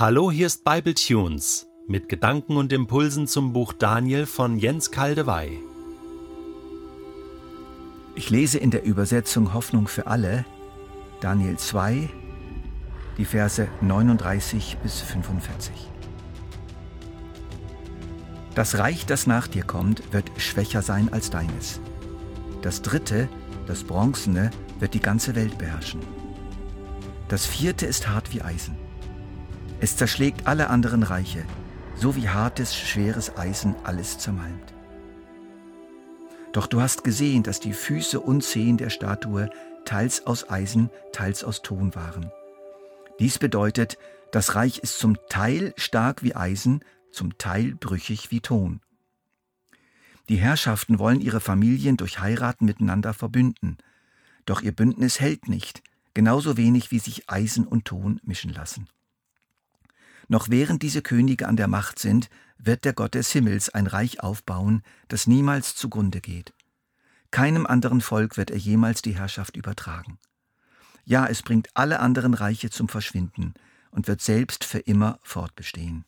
Hallo, hier ist Bible Tunes mit Gedanken und Impulsen zum Buch Daniel von Jens Kaldewey. Ich lese in der Übersetzung Hoffnung für alle Daniel 2, die Verse 39 bis 45. Das Reich, das nach dir kommt, wird schwächer sein als deines. Das dritte, das bronzene, wird die ganze Welt beherrschen. Das vierte ist hart wie Eisen. Es zerschlägt alle anderen Reiche, so wie hartes, schweres Eisen alles zermalmt. Doch du hast gesehen, dass die Füße und Zehen der Statue teils aus Eisen, teils aus Ton waren. Dies bedeutet, das Reich ist zum Teil stark wie Eisen, zum Teil brüchig wie Ton. Die Herrschaften wollen ihre Familien durch Heiraten miteinander verbünden, doch ihr Bündnis hält nicht, genauso wenig wie sich Eisen und Ton mischen lassen. Noch während diese Könige an der Macht sind, wird der Gott des Himmels ein Reich aufbauen, das niemals zugrunde geht. Keinem anderen Volk wird er jemals die Herrschaft übertragen. Ja, es bringt alle anderen Reiche zum Verschwinden und wird selbst für immer fortbestehen.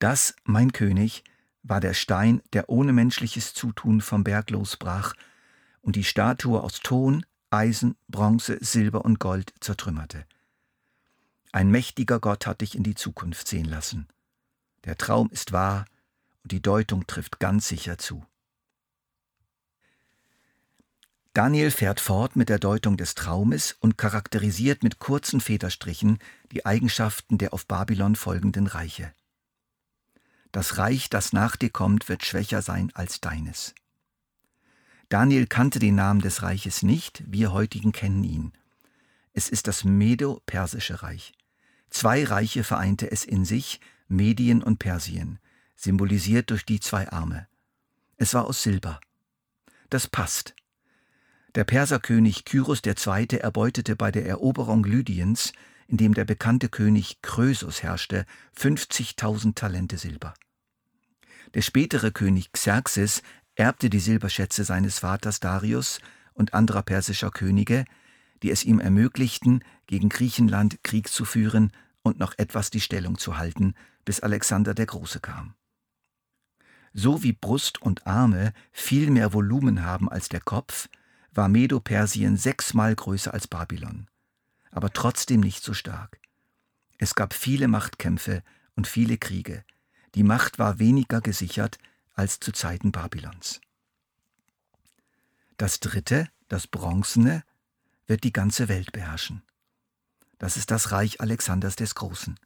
Das, mein König, war der Stein, der ohne menschliches Zutun vom Berg losbrach und die Statue aus Ton, Eisen, Bronze, Silber und Gold zertrümmerte. Ein mächtiger Gott hat dich in die Zukunft sehen lassen. Der Traum ist wahr und die Deutung trifft ganz sicher zu. Daniel fährt fort mit der Deutung des Traumes und charakterisiert mit kurzen Federstrichen die Eigenschaften der auf Babylon folgenden Reiche. Das Reich, das nach dir kommt, wird schwächer sein als deines. Daniel kannte den Namen des Reiches nicht, wir heutigen kennen ihn. Es ist das Medo-Persische Reich. Zwei Reiche vereinte es in sich, Medien und Persien, symbolisiert durch die zwei Arme. Es war aus Silber. Das passt. Der Perserkönig Kyros II. erbeutete bei der Eroberung Lydiens, in dem der bekannte König Krösus herrschte, 50.000 Talente Silber. Der spätere König Xerxes erbte die Silberschätze seines Vaters Darius und anderer persischer Könige, die es ihm ermöglichten, gegen Griechenland Krieg zu führen und noch etwas die Stellung zu halten, bis Alexander der Große kam. So wie Brust und Arme viel mehr Volumen haben als der Kopf, war Medo-Persien sechsmal größer als Babylon, aber trotzdem nicht so stark. Es gab viele Machtkämpfe und viele Kriege. Die Macht war weniger gesichert als zu Zeiten Babylons. Das dritte, das Bronzene, wird die ganze Welt beherrschen. Das ist das Reich Alexanders des Großen.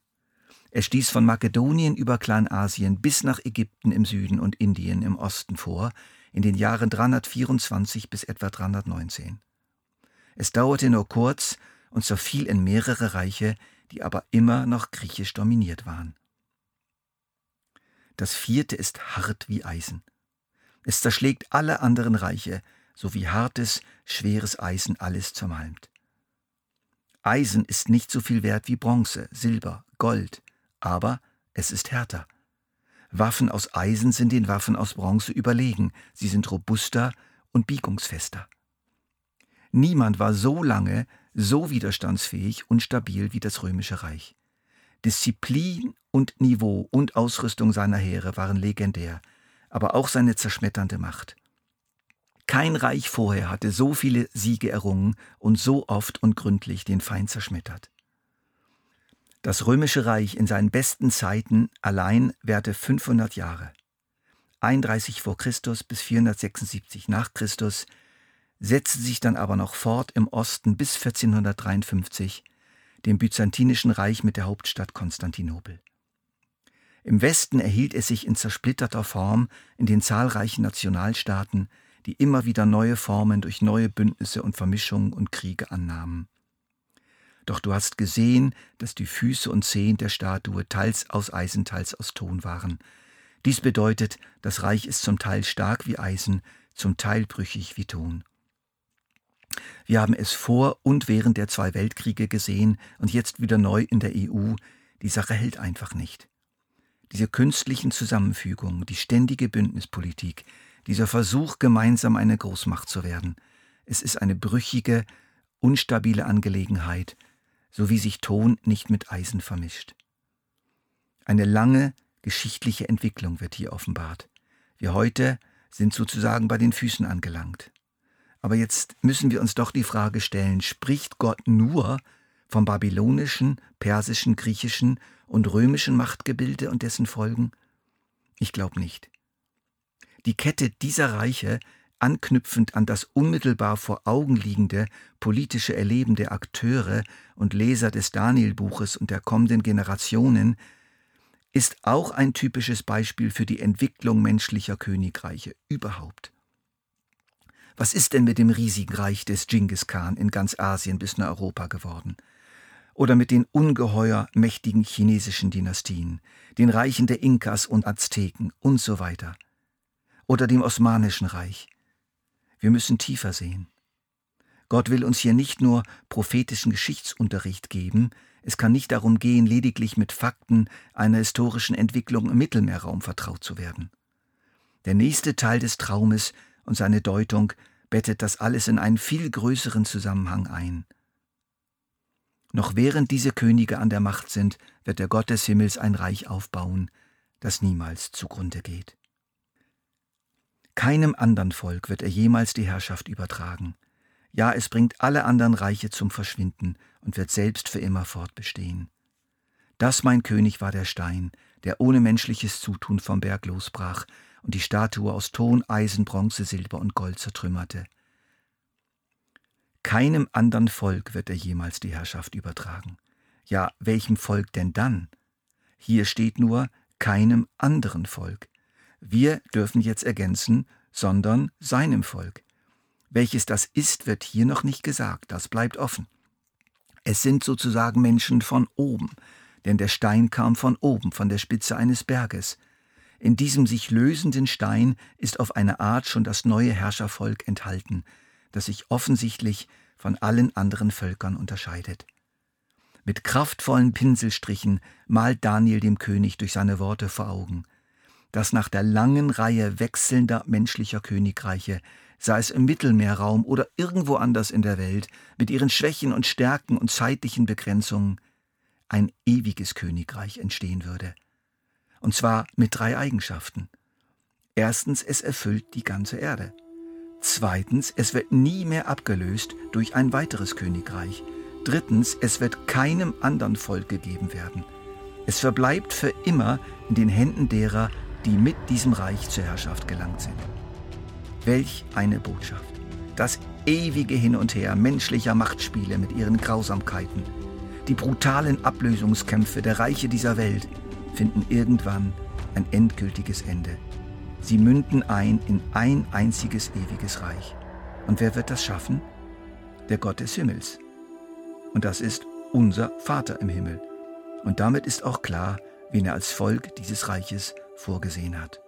Er stieß von Makedonien über Kleinasien bis nach Ägypten im Süden und Indien im Osten vor, in den Jahren 324 bis etwa 319. Es dauerte nur kurz und zerfiel in mehrere Reiche, die aber immer noch griechisch dominiert waren. Das vierte ist hart wie Eisen. Es zerschlägt alle anderen Reiche, so wie hartes, schweres Eisen alles zermalmt. Eisen ist nicht so viel wert wie Bronze, Silber, Gold, aber es ist härter. Waffen aus Eisen sind den Waffen aus Bronze überlegen, sie sind robuster und biegungsfester. Niemand war so lange so widerstandsfähig und stabil wie das römische Reich. Disziplin und Niveau und Ausrüstung seiner Heere waren legendär, aber auch seine zerschmetternde Macht. Kein Reich vorher hatte so viele Siege errungen und so oft und gründlich den Feind zerschmettert. Das römische Reich in seinen besten Zeiten allein währte 500 Jahre. 31 vor Christus bis 476 nach Christus, setzte sich dann aber noch fort im Osten bis 1453, dem Byzantinischen Reich mit der Hauptstadt Konstantinopel. Im Westen erhielt es sich in zersplitterter Form in den zahlreichen Nationalstaaten, die immer wieder neue Formen durch neue Bündnisse und Vermischungen und Kriege annahmen. Doch du hast gesehen, dass die Füße und Zehen der Statue teils aus Eisen, teils aus Ton waren. Dies bedeutet, das Reich ist zum Teil stark wie Eisen, zum Teil brüchig wie Ton. Wir haben es vor und während der zwei Weltkriege gesehen und jetzt wieder neu in der EU. Die Sache hält einfach nicht. Diese künstlichen Zusammenfügungen, die ständige Bündnispolitik, dieser Versuch, gemeinsam eine Großmacht zu werden. Es ist eine brüchige, unstabile Angelegenheit, so wie sich Ton nicht mit Eisen vermischt. Eine lange geschichtliche Entwicklung wird hier offenbart. Wir heute sind sozusagen bei den Füßen angelangt. Aber jetzt müssen wir uns doch die Frage stellen, spricht Gott nur vom babylonischen, persischen, griechischen und römischen Machtgebilde und dessen Folgen? Ich glaube nicht. Die Kette dieser Reiche, anknüpfend an das unmittelbar vor Augen liegende politische Erleben der Akteure und Leser des Danielbuches und der kommenden Generationen, ist auch ein typisches Beispiel für die Entwicklung menschlicher Königreiche überhaupt. Was ist denn mit dem riesigen Reich des Genghis Khan in ganz Asien bis nach Europa geworden? Oder mit den ungeheuer mächtigen chinesischen Dynastien, den Reichen der Inkas und Azteken und so weiter? Oder dem Osmanischen Reich? Wir müssen tiefer sehen. Gott will uns hier nicht nur prophetischen Geschichtsunterricht geben, es kann nicht darum gehen, lediglich mit Fakten einer historischen Entwicklung im Mittelmeerraum vertraut zu werden. Der nächste Teil des Traumes und seine Deutung bettet das alles in einen viel größeren Zusammenhang ein. Noch während diese Könige an der Macht sind, wird der Gott des Himmels ein Reich aufbauen, das niemals zugrunde geht. Keinem anderen Volk wird er jemals die Herrschaft übertragen. Ja, es bringt alle anderen Reiche zum Verschwinden und wird selbst für immer fortbestehen. Das, mein König, war der Stein, der ohne menschliches Zutun vom Berg losbrach und die Statue aus Ton, Eisen, Bronze, Silber und Gold zertrümmerte. Keinem anderen Volk wird er jemals die Herrschaft übertragen. Ja, welchem Volk denn dann? Hier steht nur keinem anderen Volk. Wir dürfen jetzt ergänzen, sondern seinem Volk. Welches das ist, wird hier noch nicht gesagt, das bleibt offen. Es sind sozusagen Menschen von oben, denn der Stein kam von oben, von der Spitze eines Berges. In diesem sich lösenden Stein ist auf eine Art schon das neue Herrschervolk enthalten, das sich offensichtlich von allen anderen Völkern unterscheidet. Mit kraftvollen Pinselstrichen malt Daniel dem König durch seine Worte vor Augen, dass nach der langen Reihe wechselnder menschlicher Königreiche, sei es im Mittelmeerraum oder irgendwo anders in der Welt, mit ihren Schwächen und Stärken und zeitlichen Begrenzungen, ein ewiges Königreich entstehen würde – und zwar mit drei Eigenschaften. Erstens, es erfüllt die ganze Erde. Zweitens, es wird nie mehr abgelöst durch ein weiteres Königreich. Drittens, es wird keinem anderen Volk gegeben werden. Es verbleibt für immer in den Händen derer, die mit diesem Reich zur Herrschaft gelangt sind. Welch eine Botschaft. Das ewige Hin und Her menschlicher Machtspiele mit ihren Grausamkeiten, die brutalen Ablösungskämpfe der Reiche dieser Welt, finden irgendwann ein endgültiges Ende. Sie münden ein in ein einziges ewiges Reich. Und wer wird das schaffen? Der Gott des Himmels. Und das ist unser Vater im Himmel. Und damit ist auch klar, wen er als Volk dieses Reiches vorgesehen hat.